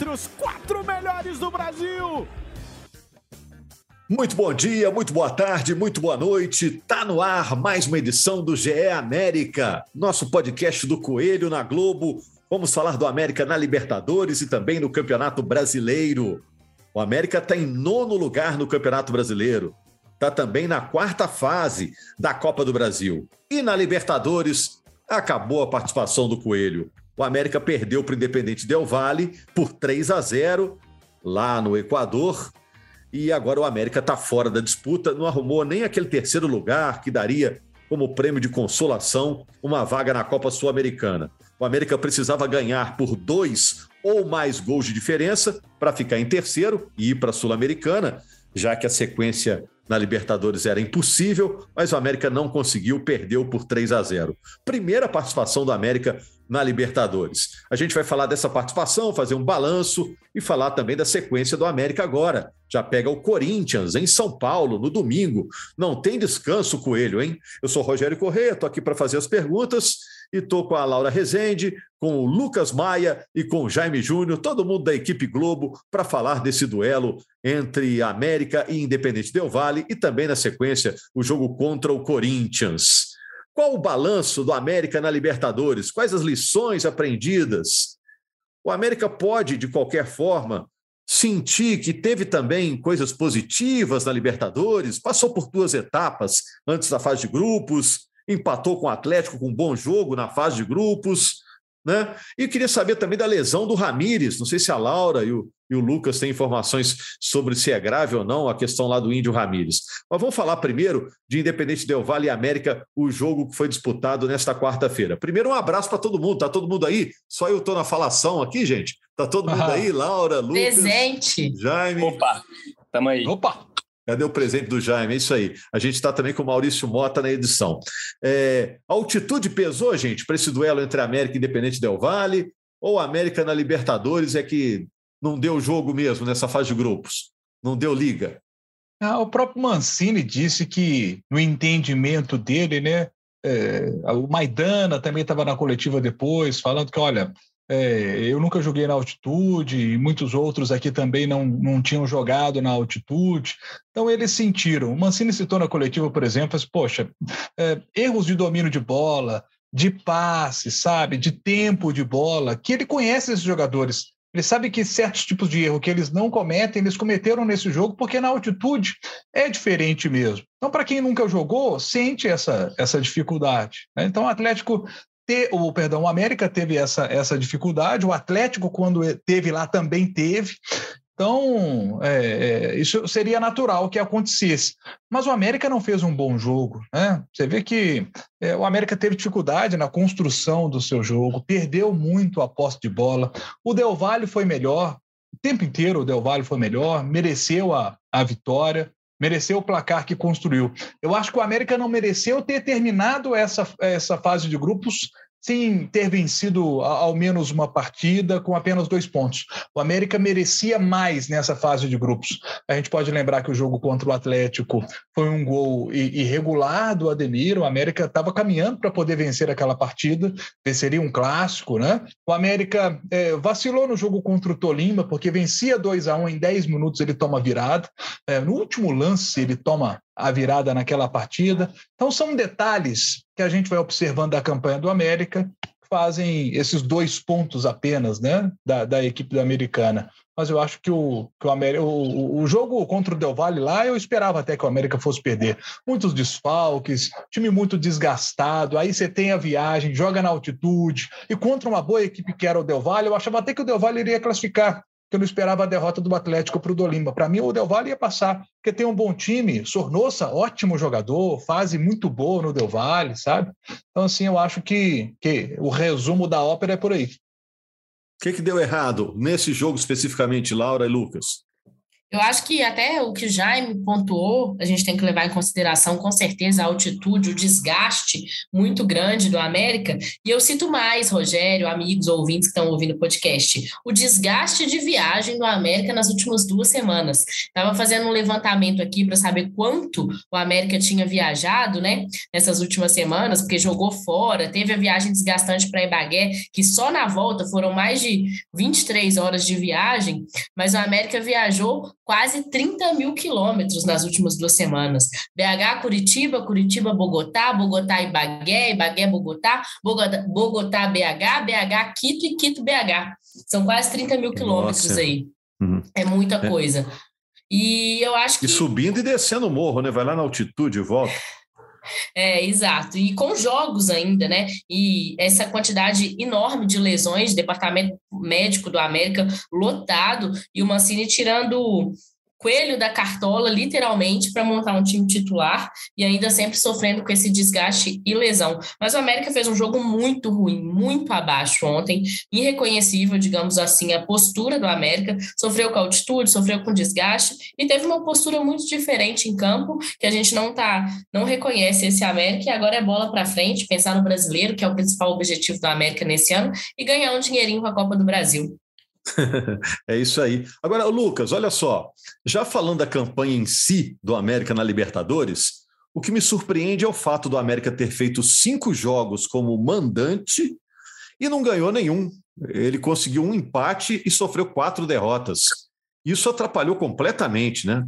Entre os quatro melhores do Brasil. Muito bom dia, muito boa tarde, muito boa noite. Tá no ar mais uma edição do GE América, nosso podcast do Coelho na Globo. Vamos falar do América na Libertadores e também no Campeonato Brasileiro. O América está em nono lugar no Campeonato Brasileiro. Está também na quarta fase da Copa do Brasil. E na Libertadores, acabou a participação do Coelho. O América perdeu para o Independente Del Valle por 3 a 0 lá no Equador e agora o América está fora da disputa, não arrumou nem aquele terceiro lugar que daria como prêmio de consolação uma vaga na Copa Sul-Americana. O América precisava ganhar por dois ou mais gols de diferença para ficar em terceiro e ir para a Sul-Americana, já que a sequência na Libertadores era impossível, mas o América não conseguiu, perdeu por 3 a 0. Primeira participação do América na Libertadores. A gente vai falar dessa participação, fazer um balanço e falar também da sequência do América agora. Já pega o Corinthians em São Paulo no domingo. Não tem descanso, Coelho, hein? Eu sou Rogério Corrêa, estou aqui para fazer as perguntas e estou com a Laura Rezende, com o Lucas Maia e com o Jaime Júnior, todo mundo da equipe Globo, para falar desse duelo entre América e Independente Del Vale e também, na sequência, o jogo contra o Corinthians. Qual o balanço do América na Libertadores? Quais as lições aprendidas? O América pode, de qualquer forma, sentir que teve também coisas positivas na Libertadores, passou por duas etapas antes da fase de grupos, empatou com o Atlético com um bom jogo na fase de grupos. Né? E queria saber também da lesão do Ramires. Não sei se a Laura e o, e o Lucas têm informações sobre se é grave ou não a questão lá do Índio Ramires. Mas vamos falar primeiro de Independente Del Vale e América, o jogo que foi disputado nesta quarta-feira. Primeiro, um abraço para todo mundo. Tá todo mundo aí? Só eu estou na falação aqui, gente. Tá todo mundo aí? Laura, Lucas, Presente. Jaime. Opa, tamo aí. Opa! Cadê o presente do Jaime? É isso aí. A gente está também com o Maurício Mota na edição. É, a altitude pesou, gente, para esse duelo entre América e Independente Del Vale? Ou América na Libertadores é que não deu jogo mesmo nessa fase de grupos? Não deu liga? Ah, o próprio Mancini disse que, no entendimento dele, né, é, o Maidana também estava na coletiva depois, falando que, olha, é, eu nunca joguei na altitude, e muitos outros aqui também não, não tinham jogado na altitude. Então, eles sentiram. O Mancini citou na coletiva, por exemplo, as, poxa, é, erros de domínio de bola, de passe, sabe, de tempo de bola, que ele conhece esses jogadores. Ele sabe que certos tipos de erro que eles não cometem, eles cometeram nesse jogo, porque na altitude é diferente mesmo. Então, para quem nunca jogou, sente essa, essa dificuldade. Né? Então, o Atlético o perdão, o América teve essa, essa dificuldade, o Atlético, quando teve lá, também teve. Então, é, é, isso seria natural que acontecesse. Mas o América não fez um bom jogo. Né? Você vê que é, o América teve dificuldade na construção do seu jogo, perdeu muito a posse de bola. O Del Valle foi melhor, o tempo inteiro o Del Valle foi melhor, mereceu a, a vitória mereceu o placar que construiu. Eu acho que o América não mereceu ter terminado essa, essa fase de grupos sem ter vencido ao menos uma partida com apenas dois pontos. O América merecia mais nessa fase de grupos. A gente pode lembrar que o jogo contra o Atlético foi um gol irregular do Ademir. O América estava caminhando para poder vencer aquela partida, venceria um clássico, né? O América é, vacilou no jogo contra o Tolima, porque vencia 2 a 1 um, em 10 minutos ele toma virada. É, no último lance, ele toma a virada naquela partida. Então, são detalhes que a gente vai observando da campanha do América, fazem esses dois pontos apenas né, da, da equipe da americana. Mas eu acho que, o, que o, América, o, o jogo contra o Del Valle lá, eu esperava até que o América fosse perder. Muitos desfalques, time muito desgastado. Aí você tem a viagem, joga na altitude. E contra uma boa equipe que era o Del Valle, eu achava até que o Del Valle iria classificar que eu não esperava a derrota do Atlético para o Dolima. Para mim, o Del Valle ia passar, porque tem um bom time. Sornosa, ótimo jogador, fase muito boa no Del Valle, sabe? Então, assim, eu acho que, que o resumo da ópera é por aí. que, que deu errado nesse jogo especificamente, Laura e Lucas? Eu acho que até o que o Jaime pontuou, a gente tem que levar em consideração, com certeza, a altitude, o desgaste muito grande do América. E eu cito mais, Rogério, amigos ouvintes que estão ouvindo o podcast, o desgaste de viagem do América nas últimas duas semanas. Estava fazendo um levantamento aqui para saber quanto o América tinha viajado, né, nessas últimas semanas, porque jogou fora, teve a viagem desgastante para Ibagué, que só na volta foram mais de 23 horas de viagem, mas o América viajou quase 30 mil quilômetros nas últimas duas semanas. BH, Curitiba, Curitiba, Bogotá, Bogotá, Ibagué, Ibagué, Bogotá, Bogotá, Bogotá, BH, BH, Quito e Quito, BH. São quase 30 mil quilômetros Nossa. aí. Uhum. É muita é. coisa. E eu acho que. E subindo e descendo o morro, né? Vai lá na altitude e volta. É, exato. E com jogos ainda, né? E essa quantidade enorme de lesões, departamento médico do América lotado, e o Mancini tirando coelho da cartola, literalmente, para montar um time titular e ainda sempre sofrendo com esse desgaste e lesão. Mas o América fez um jogo muito ruim, muito abaixo ontem, irreconhecível, digamos assim, a postura do América. Sofreu com altitude, sofreu com desgaste e teve uma postura muito diferente em campo, que a gente não tá, não reconhece esse América e agora é bola para frente, pensar no brasileiro, que é o principal objetivo do América nesse ano, e ganhar um dinheirinho com a Copa do Brasil. é isso aí. Agora, Lucas, olha só. Já falando da campanha em si do América na Libertadores, o que me surpreende é o fato do América ter feito cinco jogos como mandante e não ganhou nenhum. Ele conseguiu um empate e sofreu quatro derrotas. Isso atrapalhou completamente, né?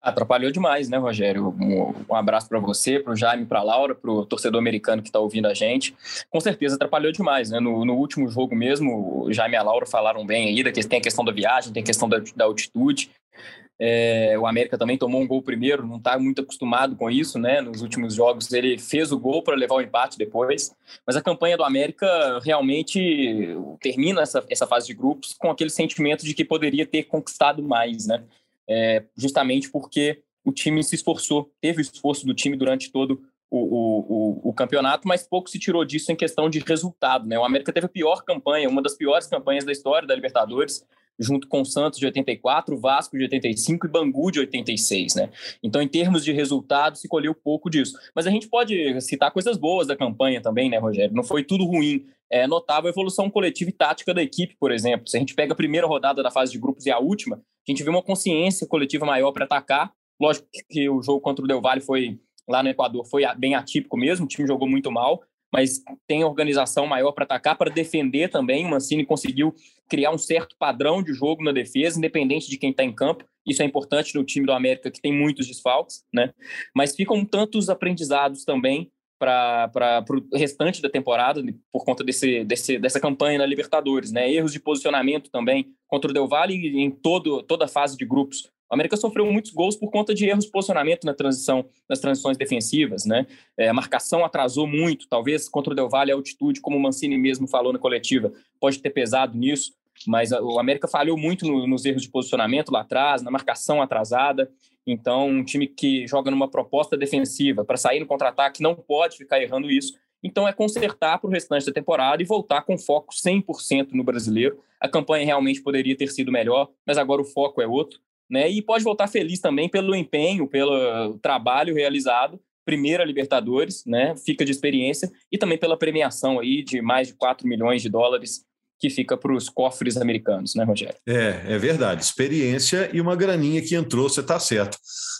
Atrapalhou demais, né, Rogério? Um, um abraço para você, para o Jaime, para a Laura, para o torcedor americano que está ouvindo a gente. Com certeza atrapalhou demais, né? No, no, último jogo mesmo, o Jaime e a Laura falaram bem aí, que tem a questão da viagem, tem a questão da, da altitude. É, o América também tomou um gol primeiro, não está muito acostumado com isso, né? Nos últimos jogos ele fez o gol para levar o empate depois, mas a campanha do América realmente termina essa, essa fase de grupos com aquele sentimento de que poderia ter conquistado mais, né? É, justamente porque o time se esforçou, teve o esforço do time durante todo o, o, o, campeonato, mas pouco se tirou disso em questão de resultado. Né? O América teve a pior campanha, uma das piores campanhas da história da Libertadores, junto com o Santos de 84, Vasco de 85 e Bangu de 86, né? Então, em termos de resultado, se colheu pouco disso. Mas a gente pode citar coisas boas da campanha também, né, Rogério? Não foi tudo ruim. É notável a evolução coletiva e tática da equipe, por exemplo. Se a gente pega a primeira rodada da fase de grupos e a última, a gente vê uma consciência coletiva maior para atacar. Lógico que o jogo contra o Del Valle foi lá no Equador foi bem atípico mesmo, o time jogou muito mal, mas tem organização maior para atacar, para defender também. O Mancini conseguiu criar um certo padrão de jogo na defesa, independente de quem está em campo. Isso é importante no time do América, que tem muitos desfalques, né? Mas ficam tantos aprendizados também para o restante da temporada, por conta desse, desse, dessa campanha na Libertadores, né? Erros de posicionamento também contra o Del Valle em todo, toda a fase de grupos. O América sofreu muitos gols por conta de erros de posicionamento na transição, nas transições defensivas, né? É, a marcação atrasou muito, talvez contra o Del Valle a altitude, como o Mancini mesmo falou na coletiva, pode ter pesado nisso, mas o América falhou muito no, nos erros de posicionamento lá atrás, na marcação atrasada. Então, um time que joga numa proposta defensiva para sair no contra-ataque não pode ficar errando isso. Então, é consertar para o restante da temporada e voltar com foco 100% no brasileiro. A campanha realmente poderia ter sido melhor, mas agora o foco é outro né? E pode voltar feliz também pelo empenho, pelo trabalho realizado, primeira Libertadores, né? Fica de experiência e também pela premiação aí de mais de 4 milhões de dólares que fica para os cofres americanos, né, Rogério? É, é verdade. Experiência e uma graninha que entrou, você está certo.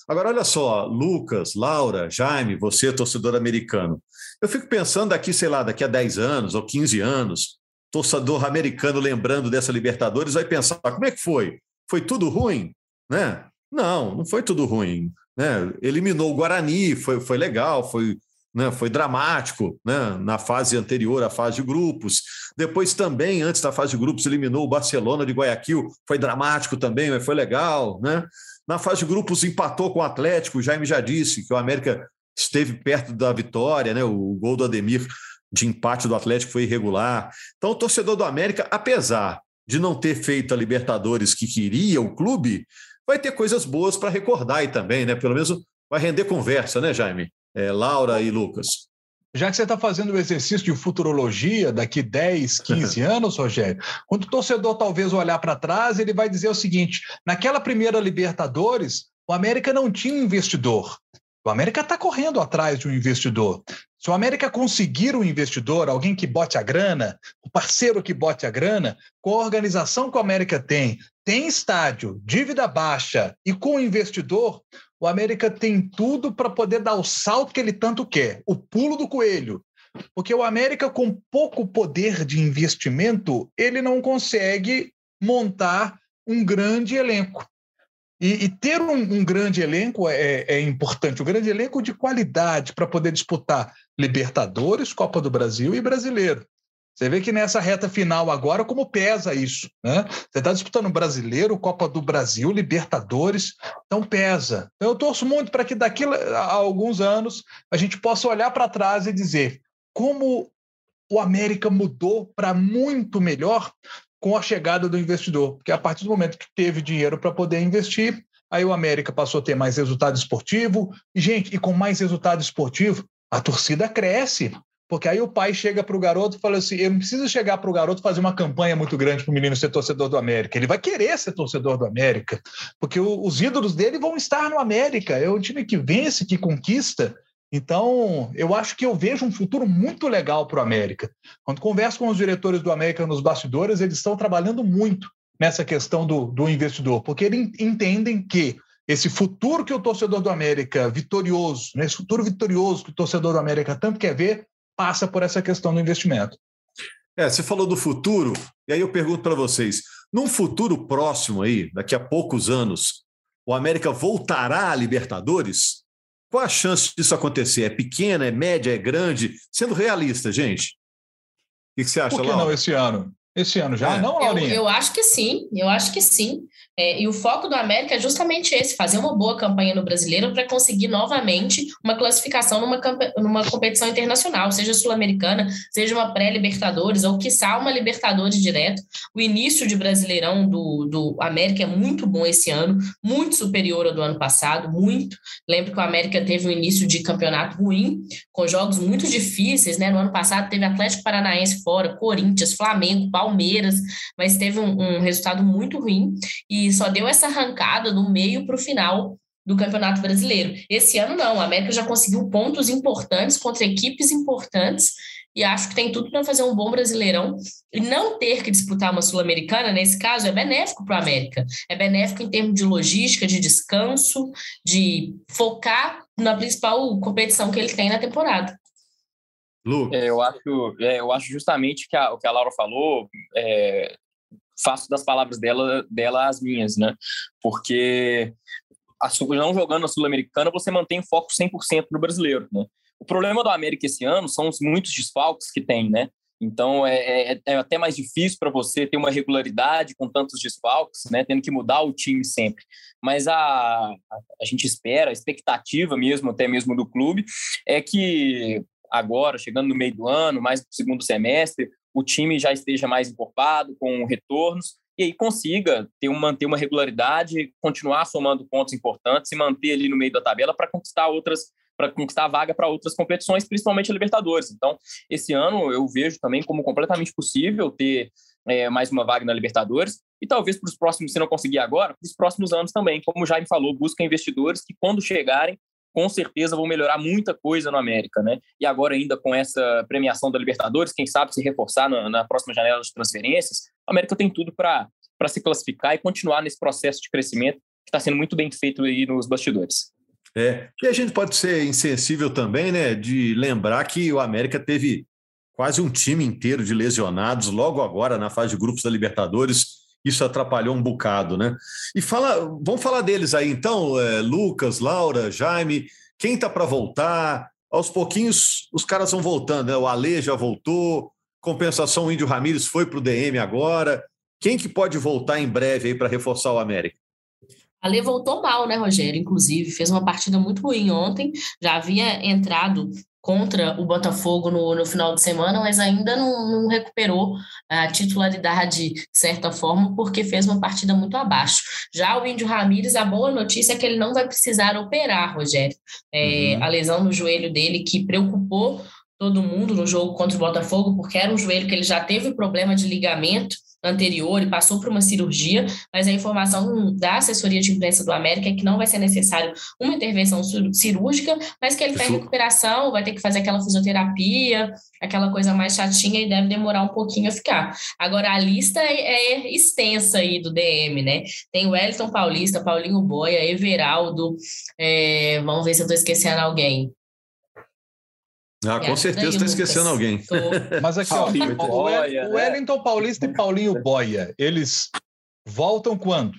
Agora, olha só, Lucas, Laura, Jaime, você, torcedor americano. Eu fico pensando daqui, sei lá, daqui a 10 anos ou 15 anos, torcedor americano lembrando dessa Libertadores, vai pensar: como é que foi? Foi tudo ruim? Né? Não, não foi tudo ruim. Né? Eliminou o Guarani, foi, foi legal, foi, né, foi dramático né, na fase anterior à fase de grupos. Depois também, antes da fase de grupos, eliminou o Barcelona de Guayaquil, foi dramático também, mas foi legal. Né? Na fase de grupos empatou com o Atlético, o Jaime já disse que o América esteve perto da vitória, né? o gol do Ademir de empate do Atlético foi irregular. Então, o torcedor do América, apesar de não ter feito a Libertadores que queria o clube, vai ter coisas boas para recordar aí também, né? Pelo menos vai render conversa, né, Jaime? É, Laura e Lucas. já que você está fazendo o exercício de futurologia daqui 10, 15 anos, Rogério, quando o torcedor talvez olhar para trás, ele vai dizer o seguinte: naquela primeira Libertadores, o América não tinha um investidor. O América está correndo atrás de um investidor. Se o América conseguir um investidor, alguém que bote a grana, o parceiro que bote a grana, com a organização que o América tem, tem estádio, dívida baixa e com investidor, o América tem tudo para poder dar o salto que ele tanto quer, o pulo do coelho. Porque o América, com pouco poder de investimento, ele não consegue montar um grande elenco. E, e ter um, um, grande elenco é, é importante, um grande elenco de qualidade para poder disputar Libertadores, Copa do Brasil e Brasileiro. Você vê que nessa reta final agora, como pesa isso, né? Você está disputando Brasileiro, Copa do Brasil, Libertadores, então pesa. Então, eu torço muito para que daqui a alguns anos a gente possa olhar para trás e dizer como o América mudou para muito melhor com a chegada do investidor, porque a partir do momento que teve dinheiro para poder investir, aí o América passou a ter mais resultado esportivo, e gente, e com mais resultado esportivo, a torcida cresce. Porque aí o pai chega para o garoto e fala assim: eu não preciso chegar para o garoto fazer uma campanha muito grande para o menino ser torcedor do América. Ele vai querer ser torcedor do América, porque o, os ídolos dele vão estar no América. É um time que vence, que conquista. Então, eu acho que eu vejo um futuro muito legal para o América. Quando converso com os diretores do América nos bastidores, eles estão trabalhando muito nessa questão do, do investidor, porque eles entendem que esse futuro que o torcedor do América vitorioso, né, esse futuro vitorioso que o torcedor do América tanto quer ver, passa por essa questão do investimento. É, você falou do futuro, e aí eu pergunto para vocês: num futuro próximo aí, daqui a poucos anos, o América voltará à Libertadores? Qual a chance disso acontecer? É pequena, é média, é grande? Sendo realista, gente. O que você acha, Por que Laura? não esse ano? Esse ano já? É. Não, Laurinha? Eu, eu acho que sim, eu acho que sim. É, e o foco do América é justamente esse: fazer uma boa campanha no brasileiro para conseguir novamente uma classificação numa, numa competição internacional, seja sul-americana, seja uma pré-Libertadores, ou quiçá uma Libertadores direto. O início de Brasileirão do, do América é muito bom esse ano, muito superior ao do ano passado, muito. Lembro que o América teve um início de campeonato ruim, com jogos muito difíceis, né? No ano passado teve Atlético Paranaense fora, Corinthians, Flamengo, Palmeiras, mas teve um, um resultado muito ruim. E só deu essa arrancada do meio para o final do Campeonato Brasileiro. Esse ano não, a América já conseguiu pontos importantes contra equipes importantes e acho que tem tudo para fazer um bom Brasileirão e não ter que disputar uma Sul-Americana, nesse caso, é benéfico para o América. É benéfico em termos de logística, de descanso, de focar na principal competição que ele tem na temporada. É, eu, acho, é, eu acho justamente que a, o que a Laura falou é, faço das palavras dela, dela as minhas, né? Porque a, não jogando a Sul-Americana, você mantém foco 100% no brasileiro, né? O problema do América esse ano são os muitos desfalques que tem, né? Então é, é, é até mais difícil para você ter uma regularidade com tantos desfalques, né? Tendo que mudar o time sempre. Mas a, a, a gente espera, a expectativa mesmo, até mesmo do clube, é que agora, chegando no meio do ano, mais no segundo semestre, o time já esteja mais encorpado, com retornos, e aí consiga ter um, manter uma regularidade, continuar somando pontos importantes e manter ali no meio da tabela para conquistar outras para conquistar vaga para outras competições, principalmente a Libertadores. Então, esse ano eu vejo também como completamente possível ter é, mais uma vaga na Libertadores e talvez para os próximos, se não conseguir agora, para os próximos anos também. Como o Jaime falou, busca investidores que, quando chegarem, com certeza vão melhorar muita coisa no América, né? E agora ainda com essa premiação da Libertadores, quem sabe se reforçar na, na próxima janela de transferências, a América tem tudo para se classificar e continuar nesse processo de crescimento que está sendo muito bem feito aí nos bastidores. É, e a gente pode ser insensível também, né, de lembrar que o América teve quase um time inteiro de lesionados logo agora na fase de grupos da Libertadores isso atrapalhou um bocado, né? E fala, vamos falar deles aí então, é, Lucas, Laura, Jaime, quem está para voltar? Aos pouquinhos os caras vão voltando, né? O Ale já voltou, compensação o Índio Ramírez foi para o DM agora. Quem que pode voltar em breve aí para reforçar o América? Ale voltou mal, né, Rogério? Inclusive, fez uma partida muito ruim ontem, já havia entrado contra o Botafogo no, no final de semana, mas ainda não, não, recuperou a titularidade de certa forma, porque fez uma partida muito abaixo. Já o Índio Ramírez, a boa notícia é que ele não vai precisar operar, Rogério. É, uhum. A lesão no joelho dele que preocupou todo mundo no jogo contra o Botafogo, porque era um joelho que ele já teve problema de ligamento anterior e passou por uma cirurgia, mas a informação da assessoria de imprensa do América é que não vai ser necessário uma intervenção cirúrgica, mas que ele está em recuperação, vai ter que fazer aquela fisioterapia, aquela coisa mais chatinha e deve demorar um pouquinho a ficar. Agora, a lista é, é extensa aí do DM, né? Tem o Wellington Paulista, Paulinho Boia, Everaldo, é, vamos ver se eu estou esquecendo alguém. Ah, com certeza está esquecendo alguém. Tô... Mas aqui, ó, o, o Wellington Paulista e Paulinho Boia, eles voltam quando?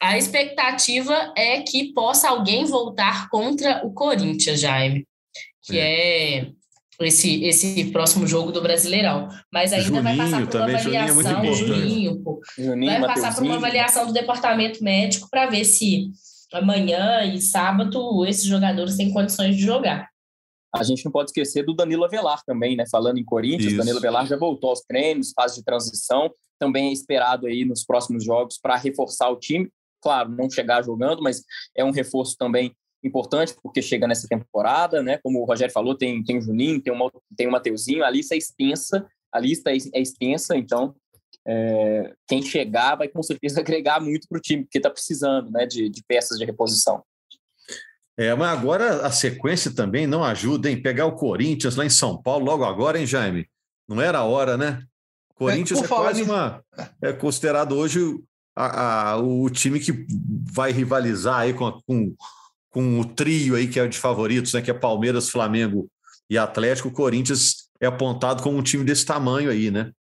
A expectativa é que possa alguém voltar contra o Corinthians, Jaime, que é, é esse, esse próximo jogo do Brasileirão. Mas ainda Juninho, vai passar por uma avaliação, Juninho, é Juninho, pô, Juninho, vai passar por uma avaliação do departamento médico para ver se amanhã e sábado esses jogadores têm condições de jogar. A gente não pode esquecer do Danilo Avelar também, né? Falando em Corinthians, Isso. Danilo Avelar já voltou aos treinos, fase de transição, também é esperado aí nos próximos jogos para reforçar o time. Claro, não chegar jogando, mas é um reforço também importante porque chega nessa temporada, né? Como o Rogério falou, tem, tem o Juninho, tem, uma, tem o Mateuzinho, a lista é extensa, a lista é, é extensa, então é, quem chegar vai com certeza agregar muito para o time, porque está precisando né, de, de peças de reposição. É, mas agora a sequência também não ajuda, hein? Pegar o Corinthians lá em São Paulo logo agora, hein, Jaime? Não era a hora, né? Corinthians é, é quase uma. É considerado hoje a, a, o time que vai rivalizar aí com, a, com, com o trio aí que é de favoritos, né? Que é Palmeiras, Flamengo e Atlético. O Corinthians é apontado como um time desse tamanho aí, né?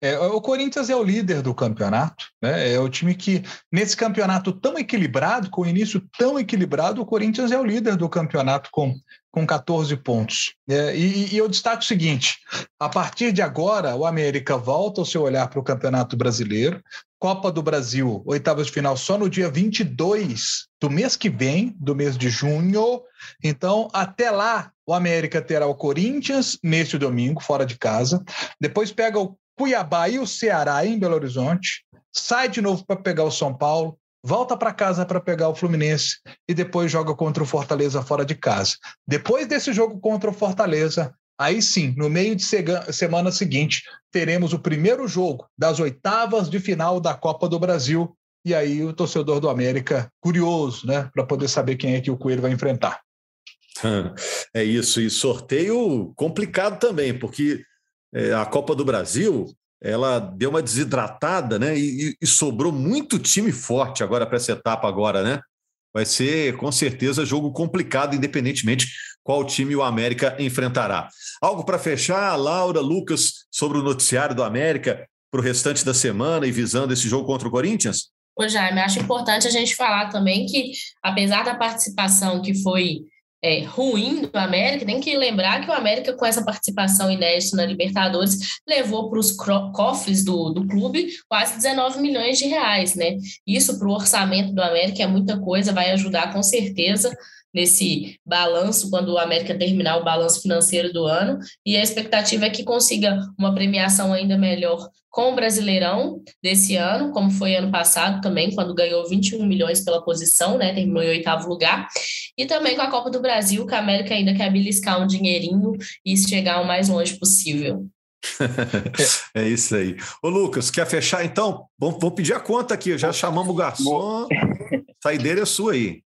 É, o Corinthians é o líder do campeonato, né? é o time que, nesse campeonato tão equilibrado, com o início tão equilibrado, o Corinthians é o líder do campeonato com, com 14 pontos. É, e, e eu destaco o seguinte: a partir de agora, o América volta o seu olhar para o Campeonato Brasileiro. Copa do Brasil, oitavas de final, só no dia 22 do mês que vem, do mês de junho. Então, até lá, o América terá o Corinthians neste domingo, fora de casa. Depois pega o Cuiabá e o Ceará em Belo Horizonte, sai de novo para pegar o São Paulo, volta para casa para pegar o Fluminense e depois joga contra o Fortaleza fora de casa. Depois desse jogo contra o Fortaleza, aí sim, no meio de semana seguinte, teremos o primeiro jogo das oitavas de final da Copa do Brasil. E aí o torcedor do América, curioso, né, para poder saber quem é que o Coelho vai enfrentar. É isso, e sorteio complicado também, porque é, a Copa do Brasil ela deu uma desidratada, né? E, e sobrou muito time forte agora para essa etapa agora, né? Vai ser com certeza jogo complicado, independentemente qual time o América enfrentará. Algo para fechar, Laura, Lucas, sobre o noticiário do América para o restante da semana e visando esse jogo contra o Corinthians? Ô Jaime, acho importante a gente falar também que, apesar da participação que foi é, ruim do América, tem que lembrar que o América, com essa participação inédita na Libertadores, levou para os cofres do, do clube quase 19 milhões de reais, né? Isso para o orçamento do América é muita coisa, vai ajudar com certeza nesse balanço, quando o América terminar o balanço financeiro do ano, e a expectativa é que consiga uma premiação ainda melhor com o Brasileirão desse ano, como foi ano passado também, quando ganhou 21 milhões pela posição, né, terminou em oitavo lugar, e também com a Copa do Brasil, que a América ainda quer beliscar um dinheirinho e chegar o mais longe possível. é isso aí. Ô Lucas, quer fechar então? Vamos, vamos pedir a conta aqui, já chamamos o garçom. Saideira é sua aí.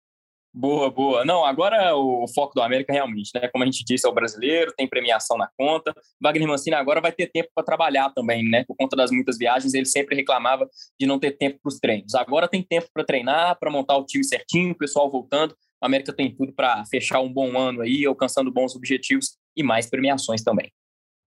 Boa, boa. Não, agora o foco do América realmente, né? Como a gente disse, é o brasileiro, tem premiação na conta. Wagner Mancini agora vai ter tempo para trabalhar também, né? Por conta das muitas viagens, ele sempre reclamava de não ter tempo para os treinos. Agora tem tempo para treinar, para montar o time certinho, o pessoal voltando. O América tem tudo para fechar um bom ano aí, alcançando bons objetivos e mais premiações também.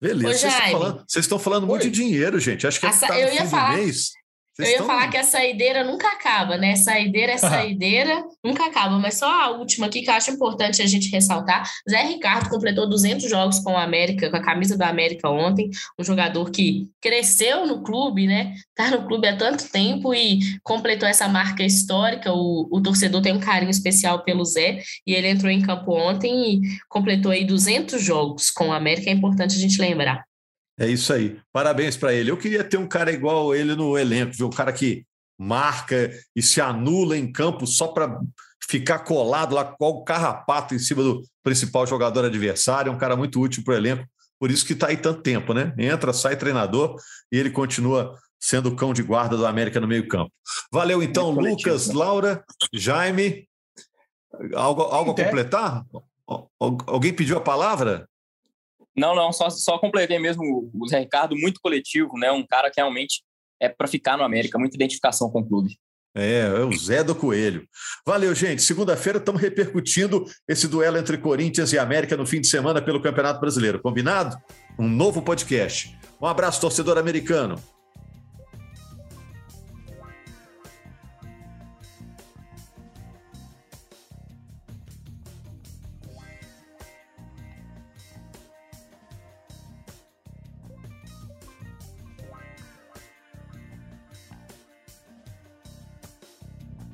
Beleza. Vocês estão falando, vocês estão falando muito de dinheiro, gente. Acho que Essa, tá eu ia falar, mês. Vocês eu ia falar que a saideira nunca acaba, né? Saideira é saideira, nunca acaba. Mas só a última aqui que eu acho importante a gente ressaltar. Zé Ricardo completou 200 jogos com o América, com a camisa do América ontem. Um jogador que cresceu no clube, né? Tá no clube há tanto tempo e completou essa marca histórica. O, o torcedor tem um carinho especial pelo Zé e ele entrou em campo ontem e completou aí 200 jogos com o América. É importante a gente lembrar. É isso aí. Parabéns para ele. Eu queria ter um cara igual ele no elenco, viu? Um cara que marca e se anula em campo só para ficar colado lá com o carrapato em cima do, principal jogador adversário, é um cara muito útil para o elenco, por isso que está aí tanto tempo, né? Entra, sai treinador e ele continua sendo o cão de guarda do América no meio-campo. Valeu então, é Lucas, né? Laura, Jaime. Algo, algo a completar? Alguém pediu a palavra? Não, não, só, só completei mesmo o Zé Ricardo, muito coletivo, né? Um cara que realmente é para ficar no América, muita identificação com o clube. É, é o Zé do Coelho. Valeu, gente. Segunda-feira estamos repercutindo esse duelo entre Corinthians e América no fim de semana pelo Campeonato Brasileiro. Combinado? Um novo podcast. Um abraço, torcedor americano.